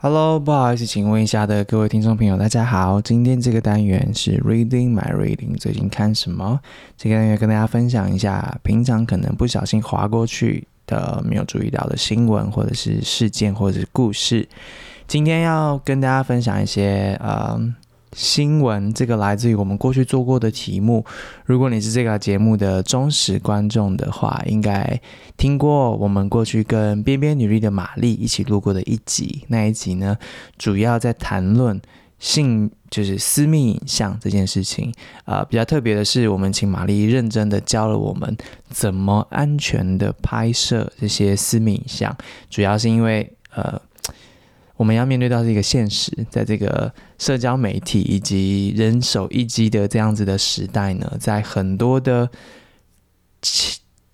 Hello，不好意思，请问一下的各位听众朋友，大家好。今天这个单元是 Reading My Reading，最近看什么？这个单元跟大家分享一下，平常可能不小心划过去的、没有注意到的新闻，或者是事件，或者是故事。今天要跟大家分享一些，呃。新闻这个来自于我们过去做过的题目。如果你是这个节目的忠实观众的话，应该听过我们过去跟边边女力的玛丽一起录过的一集。那一集呢，主要在谈论性，就是私密影像这件事情。啊、呃，比较特别的是，我们请玛丽认真的教了我们怎么安全的拍摄这些私密影像。主要是因为，呃。我们要面对到这个现实，在这个社交媒体以及人手一机的这样子的时代呢，在很多的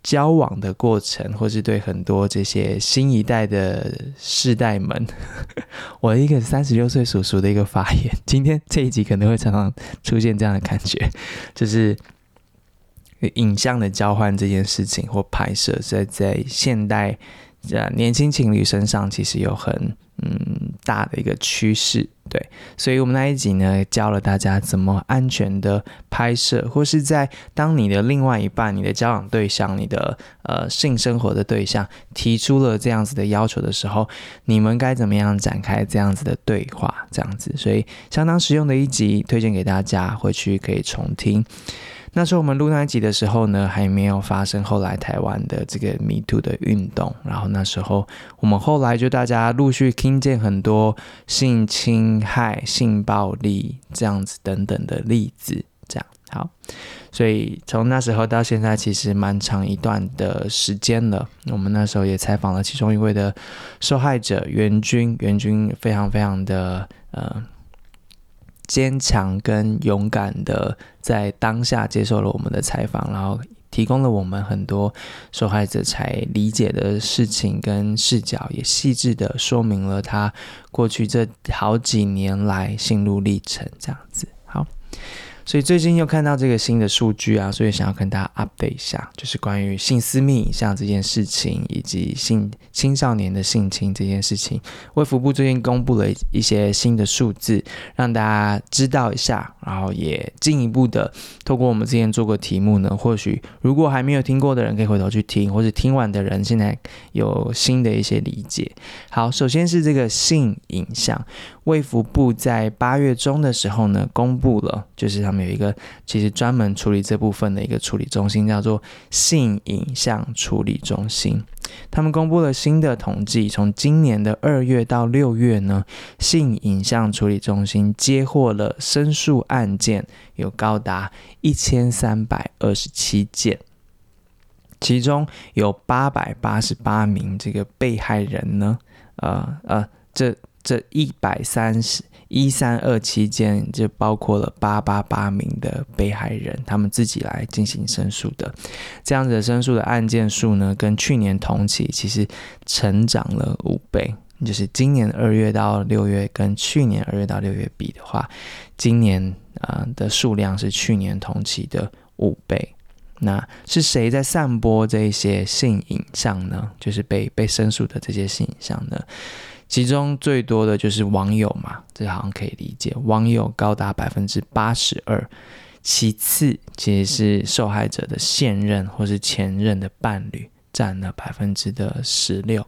交往的过程，或是对很多这些新一代的世代们，我一个三十六岁叔叔的一个发言，今天这一集可能会常常出现这样的感觉，就是影像的交换这件事情或拍摄，在在现代的年轻情侣身上，其实有很。嗯，大的一个趋势，对，所以我们那一集呢，教了大家怎么安全的拍摄，或是在当你的另外一半、你的交往对象、你的呃性生活的对象提出了这样子的要求的时候，你们该怎么样展开这样子的对话？这样子，所以相当实用的一集，推荐给大家，回去可以重听。那时候我们录那一集的时候呢，还没有发生后来台湾的这个 Me Too 的运动。然后那时候我们后来就大家陆续听见很多性侵害、性暴力这样子等等的例子。这样好，所以从那时候到现在，其实蛮长一段的时间了。我们那时候也采访了其中一位的受害者袁军，袁军非常非常的呃。坚强跟勇敢的在当下接受了我们的采访，然后提供了我们很多受害者才理解的事情跟视角，也细致的说明了他过去这好几年来心路历程，这样子。好。所以最近又看到这个新的数据啊，所以想要跟大家 update 一下，就是关于性私密影像这件事情，以及性青少年的性侵这件事情。卫福部最近公布了一些新的数字，让大家知道一下，然后也进一步的透过我们之前做过题目呢，或许如果还没有听过的人，可以回头去听，或者听完的人现在有新的一些理解。好，首先是这个性影像，卫福部在八月中的时候呢，公布了，就是他们。有一个其实专门处理这部分的一个处理中心，叫做性影像处理中心。他们公布了新的统计，从今年的二月到六月呢，性影像处理中心接获了申诉案件有高达一千三百二十七件，其中有八百八十八名这个被害人呢，呃呃，这这一百三十。一三二期间就包括了八八八名的被害人，他们自己来进行申诉的，这样子的申诉的案件数呢，跟去年同期其实成长了五倍，就是今年二月到六月跟去年二月到六月比的话，今年啊的数量是去年同期的五倍。那是谁在散播这些性影像呢？就是被被申诉的这些性影像呢？其中最多的就是网友嘛，这好像可以理解，网友高达百分之八十二。其次，其实是受害者的现任或是前任的伴侣，占了百分之的十六。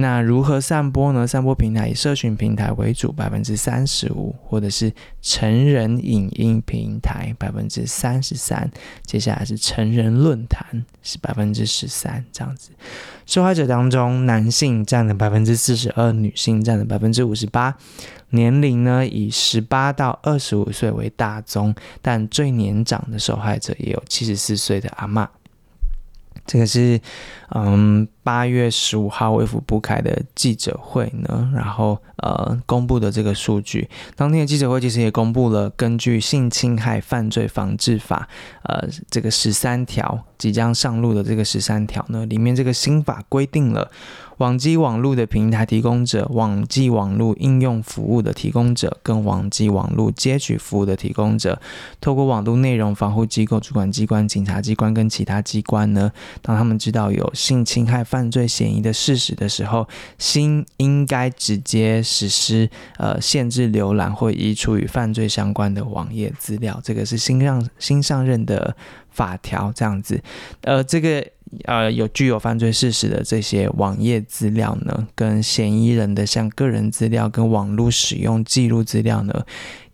那如何散播呢？散播平台以社群平台为主，百分之三十五，或者是成人影音平台百分之三十三，接下来是成人论坛是百分之十三，这样子。受害者当中，男性占了百分之四十二，女性占了百分之五十八，年龄呢以十八到二十五岁为大宗，但最年长的受害者也有七十四岁的阿嬷。这个是，嗯，八月十五号卫福部开的记者会呢，然后呃公布的这个数据。当天的记者会其实也公布了，根据性侵害犯罪防治法，呃，这个十三条即将上路的这个十三条呢，里面这个新法规定了。网际网络的平台提供者、网际网络应用服务的提供者跟网际网络接取服务的提供者，透过网络内容防护机构、主管机关、警察机关跟其他机关呢，当他们知道有性侵害犯罪嫌疑的事实的时候，新应该直接实施呃限制浏览或移除与犯罪相关的网页资料。这个是新上新上任的法条，这样子。呃，这个呃有具有犯罪事实的这些网页资料呢，跟嫌疑人的像个人资料跟网络使用记录资料呢，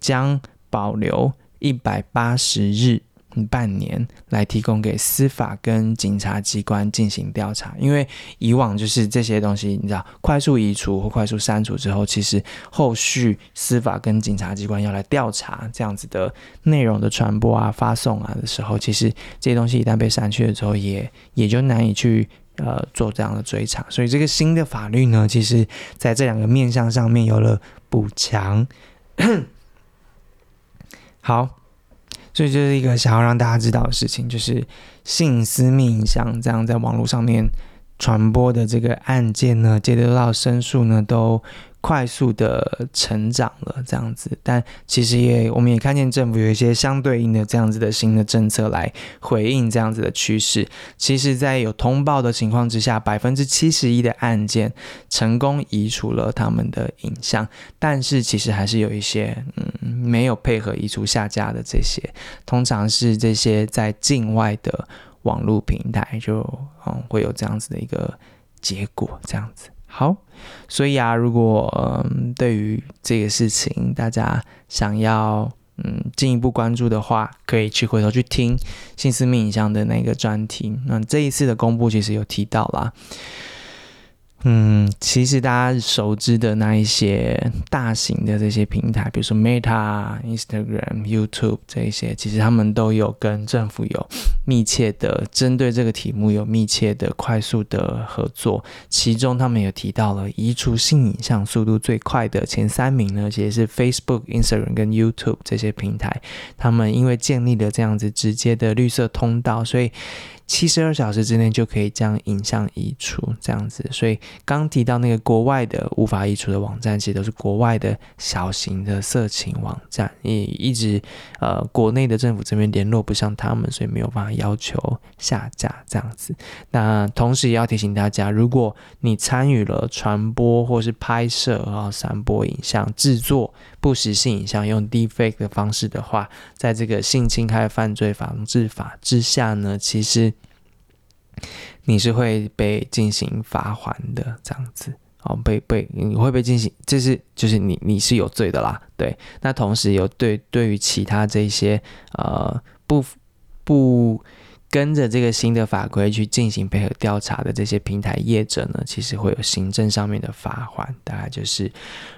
将保留一百八十日。半年来提供给司法跟警察机关进行调查，因为以往就是这些东西，你知道，快速移除或快速删除之后，其实后续司法跟警察机关要来调查这样子的内容的传播啊、发送啊的时候，其实这些东西一旦被删去了之后，也也就难以去呃做这样的追查。所以这个新的法律呢，其实在这两个面向上面有了补强。好。所以这是一个想要让大家知道的事情，就是性私密影像这样在网络上面传播的这个案件呢，接得到申诉呢，都快速的成长了，这样子，但其实也我们也看见政府有一些相对应的这样子的新的政策来回应这样子的趋势。其实，在有通报的情况之下，百分之七十一的案件成功移除了他们的影像，但是其实还是有一些嗯没有配合移除下架的这些，通常是这些在境外的网络平台就嗯会有这样子的一个结果，这样子。好，所以啊，如果嗯对于这个事情大家想要嗯进一步关注的话，可以去回头去听新思密影像的那个专题。那这一次的公布其实有提到啦。嗯，其实大家熟知的那一些大型的这些平台，比如说 Meta、Instagram、YouTube 这一些，其实他们都有跟政府有密切的针对这个题目有密切的快速的合作。其中他们有提到了移除性影像速度最快的前三名呢，其实是 Facebook、Instagram 跟 YouTube 这些平台。他们因为建立了这样子直接的绿色通道，所以。七十二小时之内就可以将影像移除，这样子。所以刚提到那个国外的无法移除的网站，其实都是国外的小型的色情网站，也一直呃国内的政府这边联络不上他们，所以没有办法要求下架这样子。那同时也要提醒大家，如果你参与了传播或是拍摄啊、散播影像、制作不实性影像，用 deepfake 的方式的话，在这个性侵害犯罪防治法之下呢，其实。你是会被进行罚还的，这样子哦，被被你会被进行，就是就是你你是有罪的啦，对。那同时有对对于其他这些呃不不。跟着这个新的法规去进行配合调查的这些平台业者呢，其实会有行政上面的罚款，大概就是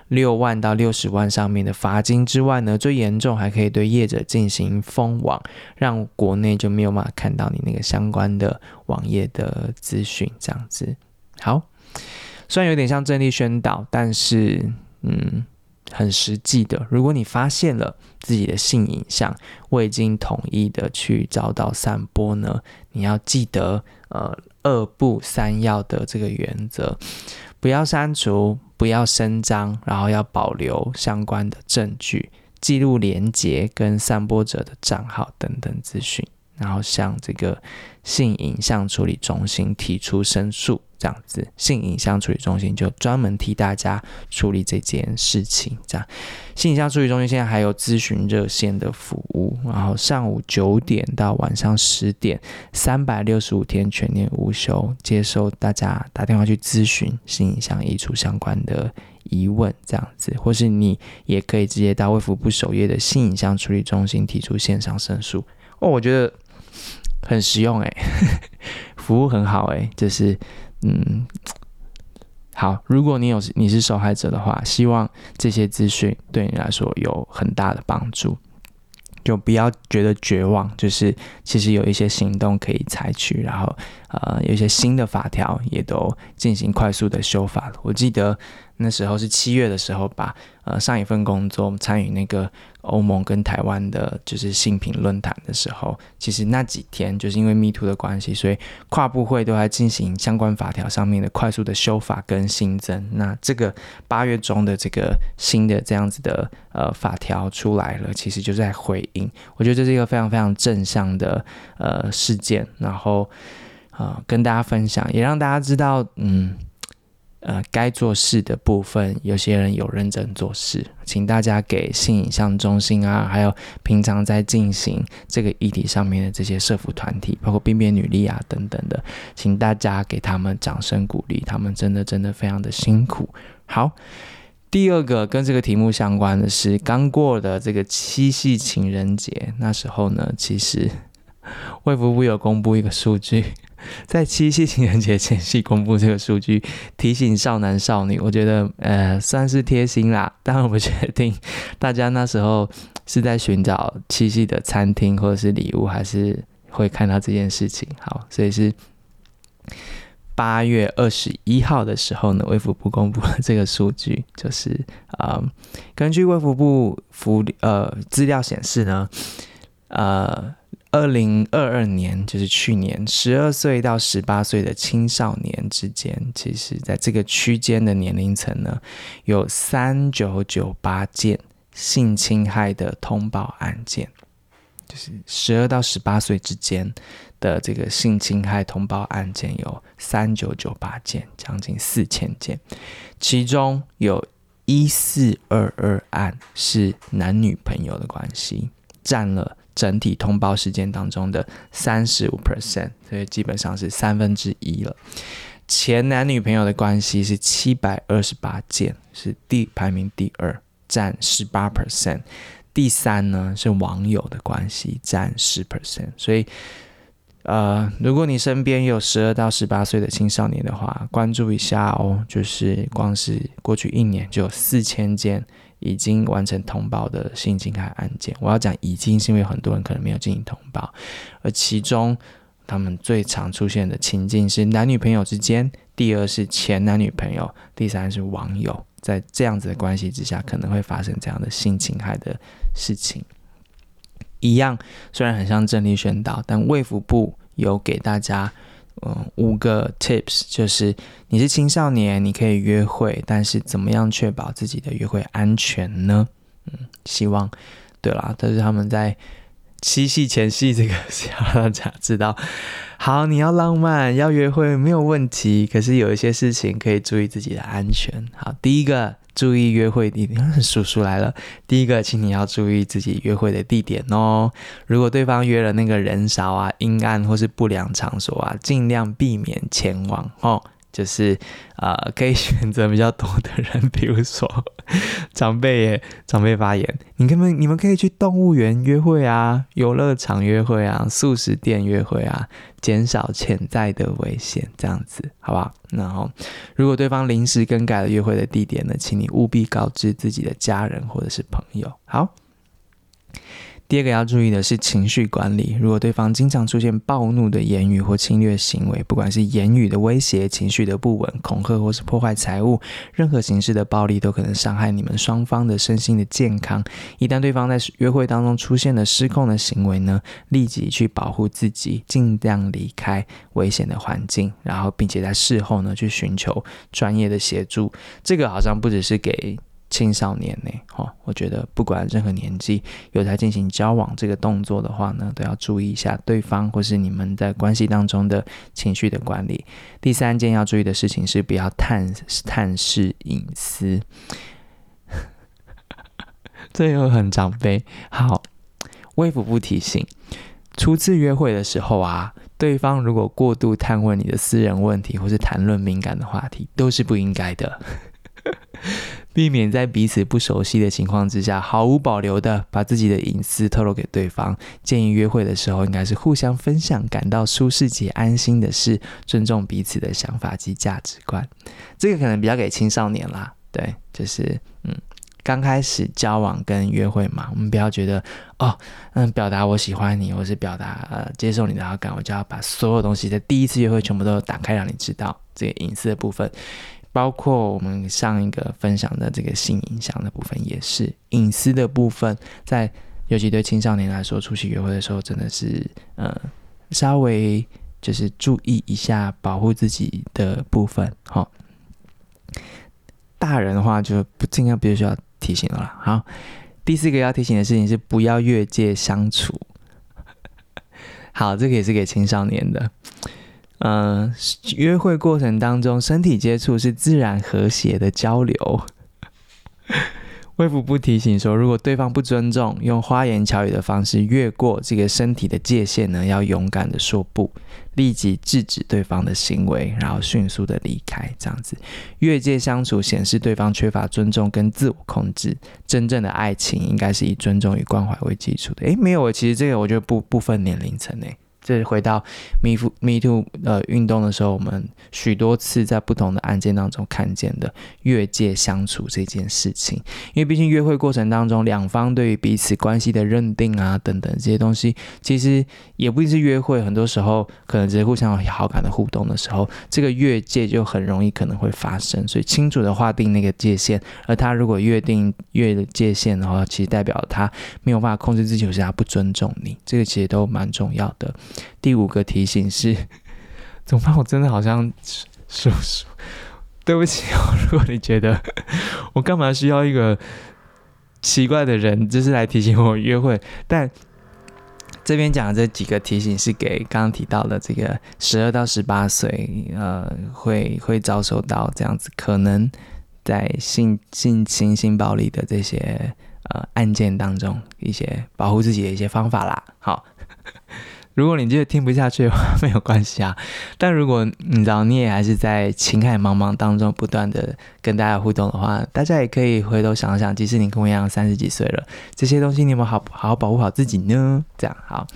六万到六十万上面的罚金之外呢，最严重还可以对业者进行封网，让国内就没有办法看到你那个相关的网页的资讯，这样子。好，虽然有点像政令宣导，但是嗯。很实际的，如果你发现了自己的性影像未经同意的去遭到散播呢，你要记得呃二不三要的这个原则，不要删除，不要声张，然后要保留相关的证据，记录连接跟散播者的账号等等资讯。然后向这个性影像处理中心提出申诉，这样子，性影像处理中心就专门替大家处理这件事情。这样，性影像处理中心现在还有咨询热线的服务，然后上午九点到晚上十点，三百六十五天全年无休，接受大家打电话去咨询性影像移除相关的疑问，这样子，或是你也可以直接到卫福部首页的性影像处理中心提出线上申诉。哦，我觉得。很实用哎，服务很好哎，就是嗯，好。如果你有你是受害者的话，希望这些资讯对你来说有很大的帮助，就不要觉得绝望。就是其实有一些行动可以采取，然后呃，有一些新的法条也都进行快速的修法了。我记得。那时候是七月的时候吧，呃，上一份工作参与那个欧盟跟台湾的，就是性平论坛的时候，其实那几天就是因为 Me Too 的关系，所以跨部会都在进行相关法条上面的快速的修法跟新增。那这个八月中的这个新的这样子的呃法条出来了，其实就在回应。我觉得这是一个非常非常正向的呃事件，然后。啊、呃，跟大家分享，也让大家知道，嗯。呃，该做事的部分，有些人有认真做事，请大家给性影像中心啊，还有平常在进行这个议题上面的这些社福团体，包括边边女力啊等等的，请大家给他们掌声鼓励，他们真的真的非常的辛苦。好，第二个跟这个题目相关的是刚过的这个七夕情人节，那时候呢，其实卫福部有公布一个数据。在七夕情人节前夕公布这个数据，提醒少男少女，我觉得呃算是贴心啦。但我不确定大家那时候是在寻找七夕的餐厅或者是礼物，还是会看到这件事情。好，所以是八月二十一号的时候呢，卫福部公布了这个数据，就是啊、根据卫福部福呃资料显示呢，呃。二零二二年，就是去年，十二岁到十八岁的青少年之间，其实在这个区间的年龄层呢，有三九九八件性侵害的通报案件，就是十二到十八岁之间的这个性侵害通报案件有三九九八件，将近四千件，其中有一四二二案是男女朋友的关系，占了。整体通报事件当中的三十五 percent，所以基本上是三分之一了。前男女朋友的关系是七百二十八件，是第排名第二，占十八 percent。第三呢是网友的关系，占十 percent。所以，呃，如果你身边有十二到十八岁的青少年的话，关注一下哦。就是光是过去一年就有四千件。已经完成通报的性侵害案件，我要讲已经是因为很多人可能没有进行通报，而其中他们最常出现的情境是男女朋友之间，第二是前男女朋友，第三是网友，在这样子的关系之下可能会发生这样的性侵害的事情。一样，虽然很像政令宣导，但卫福部有给大家。嗯，五个 tips 就是你是青少年，你可以约会，但是怎么样确保自己的约会安全呢？嗯，希望对啦，但是他们在七夕前夕这个是要让大家知道，好，你要浪漫，要约会没有问题，可是有一些事情可以注意自己的安全。好，第一个。注意约会地点，叔叔来了。第一个，请你要注意自己约会的地点哦。如果对方约了那个人少啊、阴暗或是不良场所啊，尽量避免前往哦。就是啊、呃，可以选择比较多的人，比如说长辈耶，长辈发言，你们你们可以去动物园约会啊，游乐场约会啊，素食店约会啊，减少潜在的危险，这样子，好不好？然后，如果对方临时更改了约会的地点呢，请你务必告知自己的家人或者是朋友。好。第二个要注意的是情绪管理。如果对方经常出现暴怒的言语或侵略行为，不管是言语的威胁、情绪的不稳、恐吓或是破坏财物，任何形式的暴力都可能伤害你们双方的身心的健康。一旦对方在约会当中出现了失控的行为呢，立即去保护自己，尽量离开危险的环境，然后并且在事后呢去寻求专业的协助。这个好像不只是给。青少年呢，哈，我觉得不管任何年纪有在进行交往这个动作的话呢，都要注意一下对方或是你们在关系当中的情绪的管理。第三件要注意的事情是不要探探视隐私，这又很长辈。好，微服不提醒，初次约会的时候啊，对方如果过度探问你的私人问题或是谈论敏感的话题，都是不应该的。避免在彼此不熟悉的情况之下，毫无保留的把自己的隐私透露给对方。建议约会的时候，应该是互相分享感到舒适且安心的事，尊重彼此的想法及价值观。这个可能比较给青少年啦，对，就是嗯，刚开始交往跟约会嘛，我们不要觉得哦，嗯，表达我喜欢你，或是表达呃接受你的好感，我就要把所有东西在第一次约会全部都打开，让你知道这个隐私的部分。包括我们上一个分享的这个性影响的部分，也是隐私的部分，在尤其对青少年来说，出去约会的时候，真的是呃稍微就是注意一下保护自己的部分。好，大人的话就不尽量不需要提醒了。好，第四个要提醒的事情是不要越界相处。好，这个也是给青少年的。呃，约会过程当中身体接触是自然和谐的交流。卫福部提醒说，如果对方不尊重，用花言巧语的方式越过这个身体的界限呢，要勇敢的说不，立即制止对方的行为，然后迅速的离开。这样子越界相处显示对方缺乏尊重跟自我控制。真正的爱情应该是以尊重与关怀为基础的。诶，没有，其实这个我觉得不不分年龄层诶。这是回到 Meet Me Too 呃运动的时候，我们许多次在不同的案件当中看见的越界相处这件事情。因为毕竟约会过程当中，两方对于彼此关系的认定啊等等这些东西，其实也不一定是约会，很多时候可能只是互相有好感的互动的时候，这个越界就很容易可能会发生。所以清楚的划定那个界限，而他如果越定越界限的话，其实代表他没有办法控制自己，或是他不尊重你，这个其实都蛮重要的。第五个提醒是，怎么办？我真的好像叔叔，对不起哦。如果你觉得我干嘛需要一个奇怪的人，就是来提醒我约会，但这边讲的这几个提醒是给刚刚提到的这个十二到十八岁，呃，会会遭受到这样子可能在性性侵性暴力的这些呃案件当中，一些保护自己的一些方法啦。好。如果你觉得听不下去的话，没有关系啊。但如果你知道你也还是在情海茫茫当中不断的跟大家互动的话，大家也可以回头想想，即使你跟我一样三十几岁了，这些东西你有没有好好好保护好自己呢？这样好。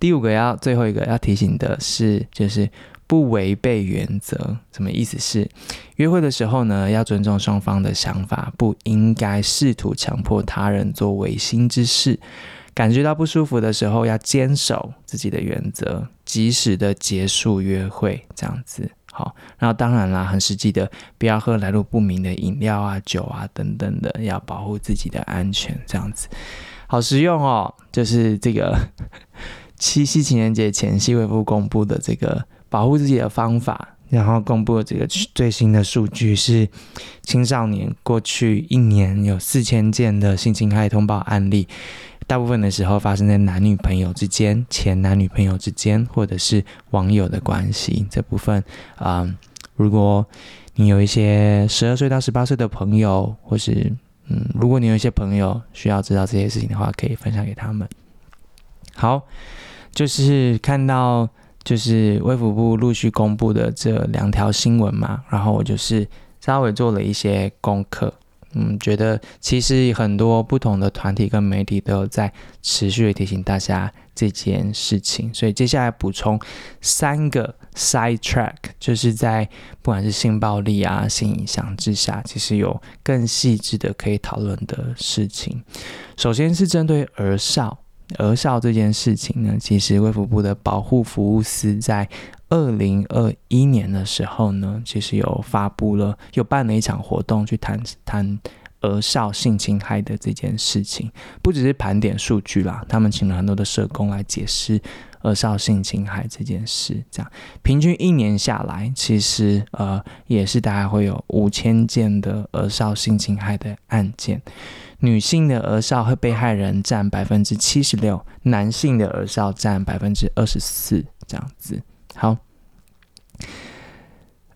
第五个要最后一个要提醒的是，就是不违背原则。什么意思是？约会的时候呢，要尊重双方的想法，不应该试图强迫他人做违心之事。感觉到不舒服的时候，要坚守自己的原则，及时的结束约会，这样子好。然后当然啦，很实际的，不要喝来路不明的饮料啊、酒啊等等的，要保护自己的安全，这样子好实用哦。就是这个 七夕情人节前夕，卫福部公布的这个保护自己的方法，然后公布的这个最新的数据是，青少年过去一年有四千件的性侵害通报案例。大部分的时候发生在男女朋友之间、前男女朋友之间，或者是网友的关系这部分啊、嗯。如果你有一些十二岁到十八岁的朋友，或是嗯，如果你有一些朋友需要知道这些事情的话，可以分享给他们。好，就是看到就是卫福部陆续公布的这两条新闻嘛，然后我就是稍微做了一些功课。嗯，觉得其实很多不同的团体跟媒体都有在持续的提醒大家这件事情，所以接下来补充三个 side track，就是在不管是性暴力啊、性影响之下，其实有更细致的可以讨论的事情。首先是针对儿少，儿少这件事情呢，其实卫福部的保护服务司在。二零二一年的时候呢，其实有发布了，有办了一场活动，去谈谈儿少性侵害的这件事情。不只是盘点数据啦，他们请了很多的社工来解释儿少性侵害这件事。这样平均一年下来，其实呃也是大概会有五千件的儿少性侵害的案件。女性的儿少和被害人占百分之七十六，男性的儿少占百分之二十四，这样子。好，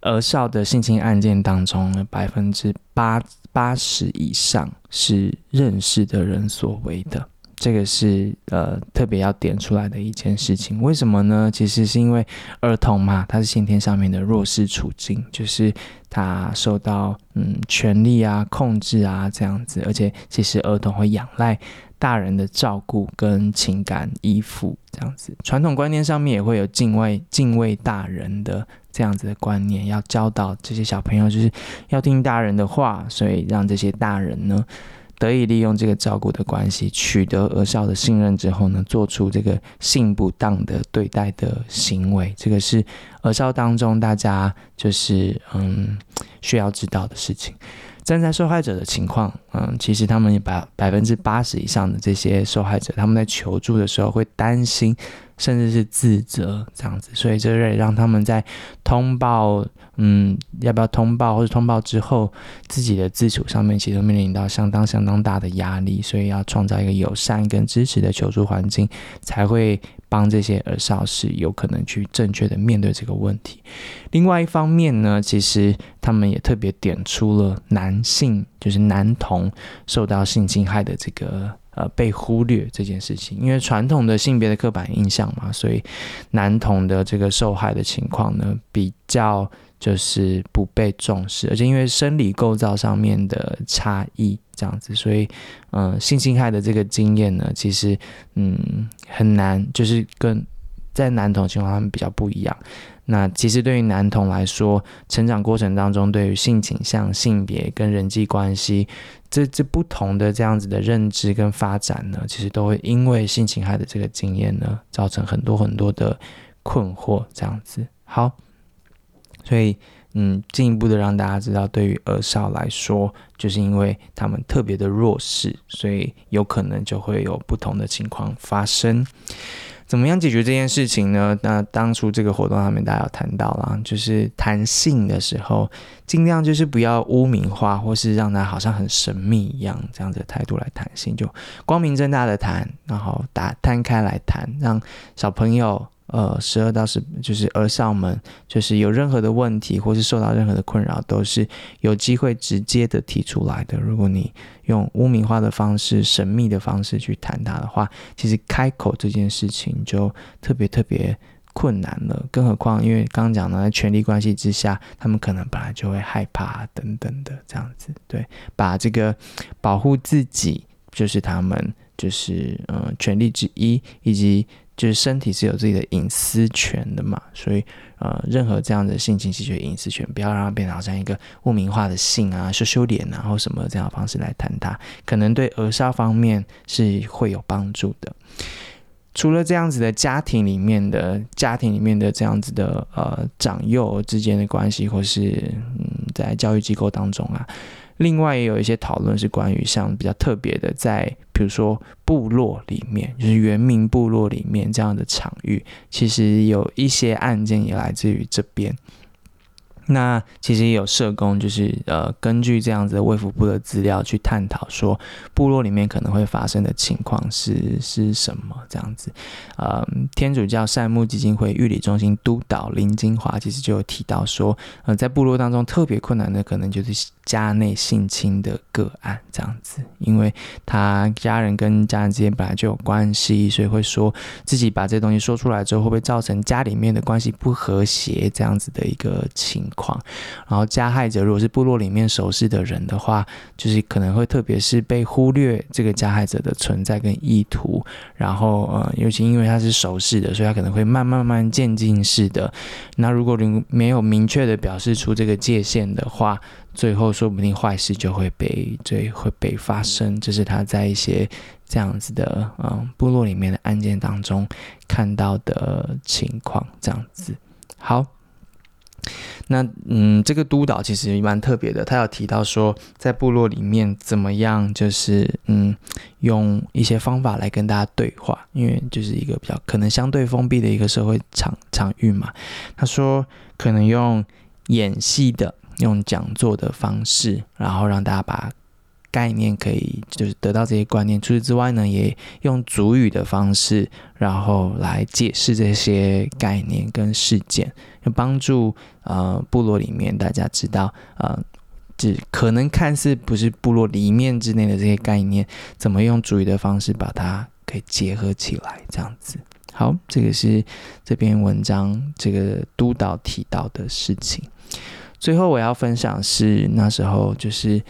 儿少的性侵案件当中呢，百分之八八十以上是认识的人所为的，这个是呃特别要点出来的一件事情。为什么呢？其实是因为儿童嘛，他是先天上面的弱势处境，就是他受到嗯权力啊控制啊这样子，而且其实儿童会仰赖。大人的照顾跟情感依附这样子，传统观念上面也会有敬畏敬畏大人的这样子的观念，要教导这些小朋友就是要听大人的话，所以让这些大人呢得以利用这个照顾的关系，取得儿少的信任之后呢，做出这个性不当的对待的行为，这个是儿少当中大家就是嗯需要知道的事情。站在受害者的情况，嗯，其实他们百百分之八十以上的这些受害者，他们在求助的时候会担心甚至是自责这样子，所以这也让他们在通报，嗯，要不要通报或者通报之后，自己的自处上面其实面临到相当相当大的压力，所以要创造一个友善跟支持的求助环境，才会帮这些儿少是有可能去正确的面对这个问题。另外一方面呢，其实他们也特别点出了男性，就是男童受到性侵害的这个。呃，被忽略这件事情，因为传统的性别的刻板印象嘛，所以男童的这个受害的情况呢，比较就是不被重视，而且因为生理构造上面的差异这样子，所以嗯、性侵害的这个经验呢，其实嗯很难，就是跟在男童情况他们比较不一样。那其实对于男童来说，成长过程当中，对于性倾向、性别跟人际关系，这这不同的这样子的认知跟发展呢，其实都会因为性侵害的这个经验呢，造成很多很多的困惑。这样子，好，所以嗯，进一步的让大家知道，对于儿少来说，就是因为他们特别的弱势，所以有可能就会有不同的情况发生。怎么样解决这件事情呢？那当初这个活动上面大家有谈到啦，就是谈性的时候，尽量就是不要污名化，或是让他好像很神秘一样这样子的态度来谈性，就光明正大的谈，然后打摊开来谈，让小朋友。呃，十二到十就是儿少们，就是有任何的问题或是受到任何的困扰，都是有机会直接的提出来的。如果你用污名化的方式、神秘的方式去谈它的话，其实开口这件事情就特别特别困难了。更何况，因为刚刚讲的在权力关系之下，他们可能本来就会害怕等等的这样子。对，把这个保护自己，就是他们就是呃权利之一，以及。就是身体是有自己的隐私权的嘛，所以呃，任何这样的性侵，其实隐私权，不要让它变成好像一个污名化的性啊、羞羞脸啊或什么这样的方式来谈它，可能对扼杀方面是会有帮助的。除了这样子的家庭里面的家庭里面的这样子的呃长幼之间的关系，或是嗯在教育机构当中啊。另外也有一些讨论是关于像比较特别的，在比如说部落里面，就是原民部落里面这样的场域，其实有一些案件也来自于这边。那其实也有社工，就是呃，根据这样子的卫福部的资料去探讨说，部落里面可能会发生的情况是是什么这样子。呃，天主教善牧基金会育理中心督导林金华其实就有提到说，呃，在部落当中特别困难的可能就是家内性侵的个案这样子，因为他家人跟家人之间本来就有关系，所以会说自己把这东西说出来之后，会不会造成家里面的关系不和谐这样子的一个情况。然后加害者如果是部落里面熟识的人的话，就是可能会特别是被忽略这个加害者的存在跟意图，然后呃，尤其因为他是熟识的，所以他可能会慢慢慢渐进式的。那如果你没有明确的表示出这个界限的话，最后说不定坏事就会被最会被发生。这是他在一些这样子的嗯部落里面的案件当中看到的情况，这样子好。那嗯，这个督导其实蛮特别的，他有提到说，在部落里面怎么样，就是嗯，用一些方法来跟大家对话，因为就是一个比较可能相对封闭的一个社会场场域嘛。他说可能用演戏的、用讲座的方式，然后让大家把。概念可以就是得到这些观念。除此之外呢，也用主语的方式，然后来解释这些概念跟事件，就帮助呃部落里面大家知道呃，就可能看似不是部落里面之内的这些概念，怎么用主语的方式把它给结合起来，这样子。好，这个是这篇文章这个督导提到的事情。最后我要分享是那时候就是。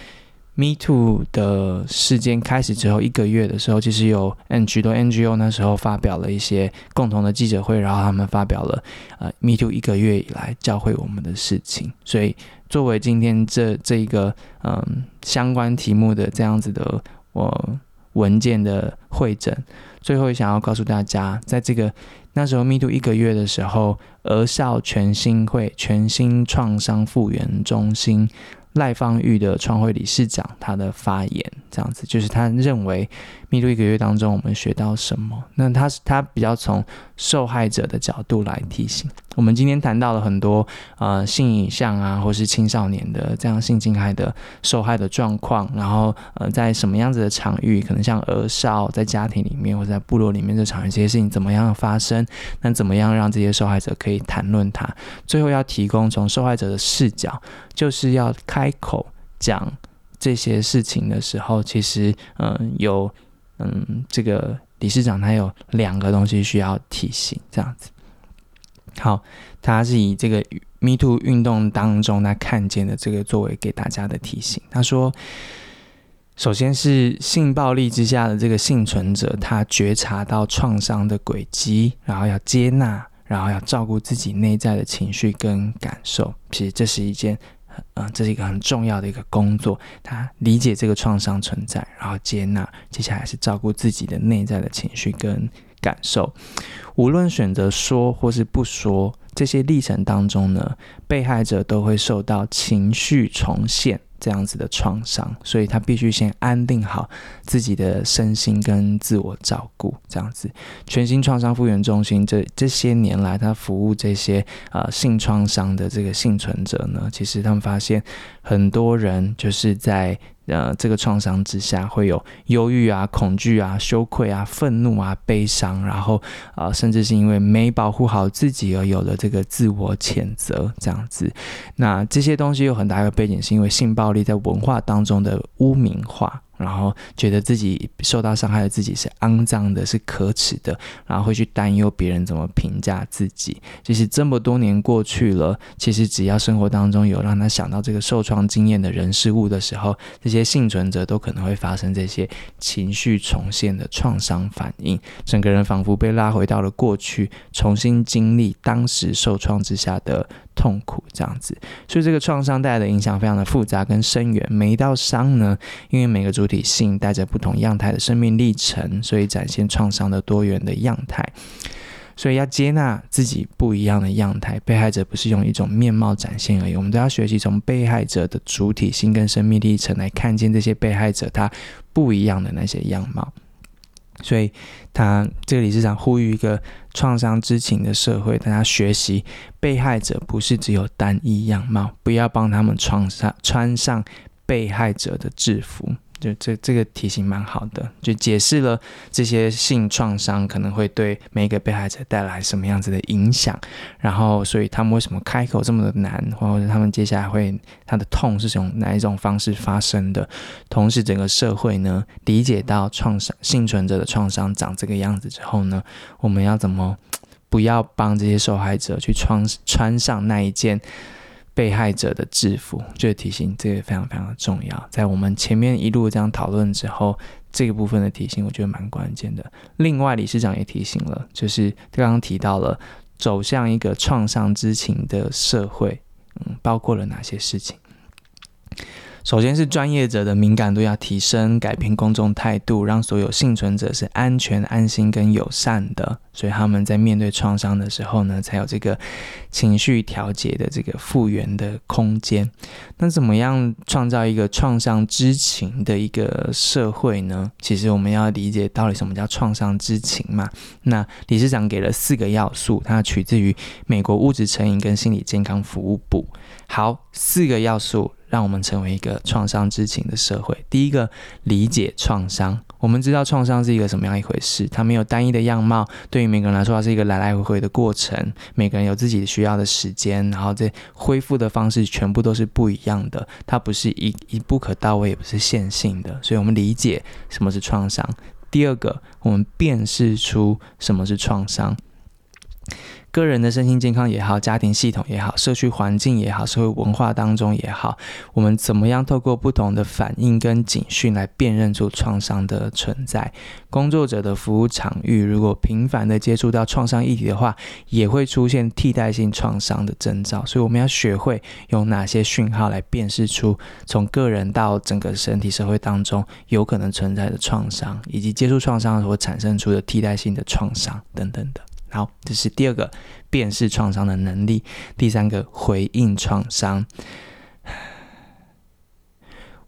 Me Too 的事件开始之后一个月的时候，其实有 N 许多 NGO 那时候发表了一些共同的记者会，然后他们发表了呃 Me Too 一个月以来教会我们的事情。所以作为今天这这一个嗯相关题目的这样子的我文件的会诊，最后也想要告诉大家，在这个那时候密度一个月的时候，儿少全新会全新创伤复原中心。赖芳玉的创会理事长，他的发言这样子，就是他认为密度一个月当中我们学到什么？那他是他比较从受害者的角度来提醒。我们今天谈到了很多呃性影像啊，或是青少年的这样性侵害的受害的状况，然后呃在什么样子的场域，可能像儿少在家庭里面或在部落里面这场域，这些事情怎么样发生？那怎么样让这些受害者可以谈论它？最后要提供从受害者的视角，就是要开口讲这些事情的时候，其实嗯、有嗯这个理事长他有两个东西需要提醒，这样子。好，他是以这个 Me Too 运动当中他看见的这个作为给大家的提醒。他说，首先是性暴力之下的这个幸存者，他觉察到创伤的轨迹，然后要接纳，然后要照顾自己内在的情绪跟感受。其实这是一件，嗯、这是一个很重要的一个工作。他理解这个创伤存在，然后接纳，接下来是照顾自己的内在的情绪跟感受。无论选择说或是不说，这些历程当中呢，被害者都会受到情绪重现这样子的创伤，所以他必须先安定好自己的身心跟自我照顾，这样子。全新创伤复原中心这这些年来，他服务这些呃性创伤的这个幸存者呢，其实他们发现很多人就是在。呃，这个创伤之下会有忧郁啊、恐惧啊、羞愧啊、愤怒啊、悲伤，然后啊、甚至是因为没保护好自己而有了这个自我谴责这样子。那这些东西有很大一个背景，是因为性暴力在文化当中的污名化。然后觉得自己受到伤害的自己是肮脏的，是可耻的，然后会去担忧别人怎么评价自己。其实这么多年过去了，其实只要生活当中有让他想到这个受创经验的人事物的时候，这些幸存者都可能会发生这些情绪重现的创伤反应，整个人仿佛被拉回到了过去，重新经历当时受创之下的痛苦，这样子。所以这个创伤带来的影响非常的复杂跟深远。每一道伤呢，因为每个主体。性带着不同样态的生命历程，所以展现创伤的多元的样态。所以要接纳自己不一样的样态。被害者不是用一种面貌展现而已，我们都要学习从被害者的主体性跟生命历程来看见这些被害者他不一样的那些样貌。所以他这个理事长呼吁一个创伤知情的社会，大家学习被害者不是只有单一样貌，不要帮他们创伤穿上被害者的制服。就这这个题型蛮好的，就解释了这些性创伤可能会对每一个被害者带来什么样子的影响，然后所以他们为什么开口这么的难，或者他们接下来会他的痛是从哪一种方式发生的？同时，整个社会呢，理解到创伤幸存者的创伤长这个样子之后呢，我们要怎么 不要帮这些受害者去穿穿上那一件？被害者的制服，这个提醒，这个非常非常重要。在我们前面一路这样讨论之后，这个部分的提醒，我觉得蛮关键的。另外，理事长也提醒了，就是刚刚提到了走向一个创伤知情的社会，嗯，包括了哪些事情？首先是专业者的敏感度要提升，改变公众态度，让所有幸存者是安全、安心跟友善的，所以他们在面对创伤的时候呢，才有这个情绪调节的这个复原的空间。那怎么样创造一个创伤知情的一个社会呢？其实我们要理解到底什么叫创伤知情嘛。那理事长给了四个要素，它取自于美国物质成瘾跟心理健康服务部。好，四个要素。让我们成为一个创伤知情的社会。第一个，理解创伤。我们知道创伤是一个什么样一回事，它没有单一的样貌。对于每个人来说，它是一个来来回回的过程。每个人有自己需要的时间，然后这恢复的方式全部都是不一样的。它不是一一步可到位，也不是线性的。所以我们理解什么是创伤。第二个，我们辨识出什么是创伤。个人的身心健康也好，家庭系统也好，社区环境也好，社会文化当中也好，我们怎么样透过不同的反应跟警讯来辨认出创伤的存在？工作者的服务场域如果频繁的接触到创伤议题的话，也会出现替代性创伤的征兆。所以我们要学会用哪些讯号来辨识出从个人到整个身体社会当中有可能存在的创伤，以及接触创伤所产生出的替代性的创伤等等的。好，这是第二个辨识创伤的能力。第三个回应创伤。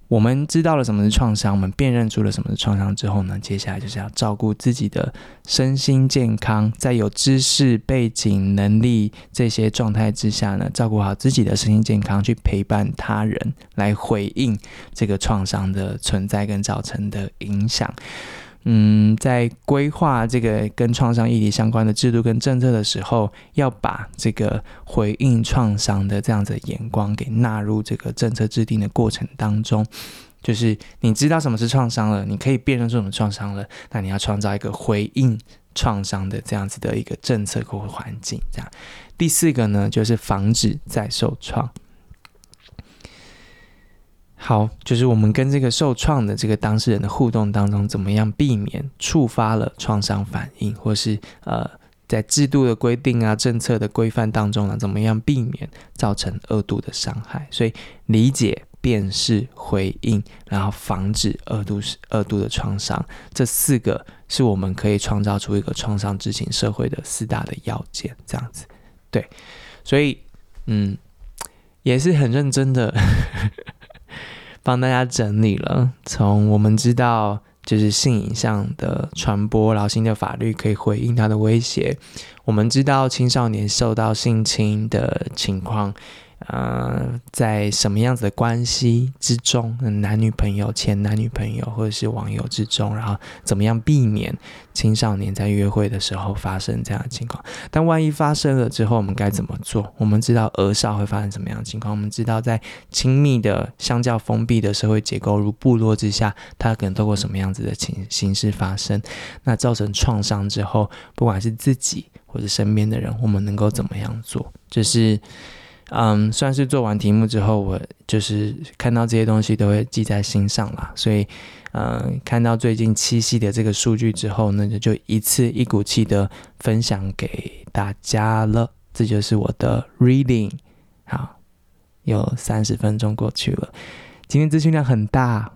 我们知道了什么是创伤，我们辨认出了什么是创伤之后呢，接下来就是要照顾自己的身心健康，在有知识背景、能力这些状态之下呢，照顾好自己的身心健康，去陪伴他人，来回应这个创伤的存在跟造成的影响。嗯，在规划这个跟创伤议题相关的制度跟政策的时候，要把这个回应创伤的这样子的眼光给纳入这个政策制定的过程当中。就是你知道什么是创伤了，你可以辨认出什么创伤了，那你要创造一个回应创伤的这样子的一个政策或环境。这样，第四个呢，就是防止再受创。好，就是我们跟这个受创的这个当事人的互动当中，怎么样避免触发了创伤反应，或是呃，在制度的规定啊、政策的规范当中呢，怎么样避免造成二度的伤害？所以理解、辨识、回应，然后防止二度二度的创伤，这四个是我们可以创造出一个创伤知情社会的四大的要件。这样子，对，所以嗯，也是很认真的。帮大家整理了，从我们知道就是性影像的传播，然后新的法律可以回应它的威胁。我们知道青少年受到性侵的情况。呃，在什么样子的关系之中，男女朋友、前男女朋友或者是网友之中，然后怎么样避免青少年在约会的时候发生这样的情况？但万一发生了之后，我们该怎么做？我们知道儿少会发生什么样的情况？我们知道在亲密的、相较封闭的社会结构，如部落之下，它可能透过什么样子的情形式发生？那造成创伤之后，不管是自己或者身边的人，我们能够怎么样做？就是。嗯，算是做完题目之后，我就是看到这些东西都会记在心上啦。所以，嗯，看到最近七夕的这个数据之后呢，就一次一股气的分享给大家了。这就是我的 reading。好，有三十分钟过去了，今天资讯量很大，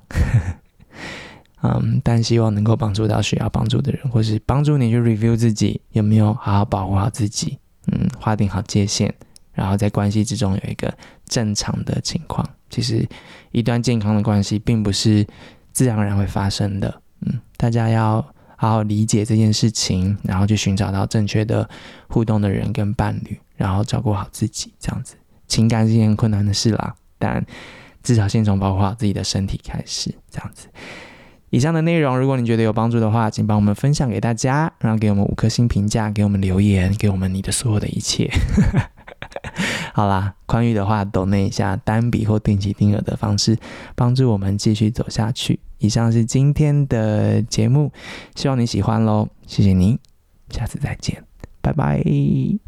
嗯，但希望能够帮助到需要帮助的人，或是帮助你去 review 自己有没有好好保护好自己，嗯，划定好界限。然后在关系之中有一个正常的情况，其实一段健康的关系并不是自然而然会发生的。嗯，大家要好好理解这件事情，然后去寻找到正确的互动的人跟伴侣，然后照顾好自己，这样子。情感是件困难的事啦，但至少先从保护好自己的身体开始，这样子。以上的内容，如果你觉得有帮助的话，请帮我们分享给大家，然后给我们五颗星评价，给我们留言，给我们你的所有的一切。好啦，宽裕的话，抖那一下单笔或定期定额的方式，帮助我们继续走下去。以上是今天的节目，希望你喜欢喽，谢谢您，下次再见，拜拜。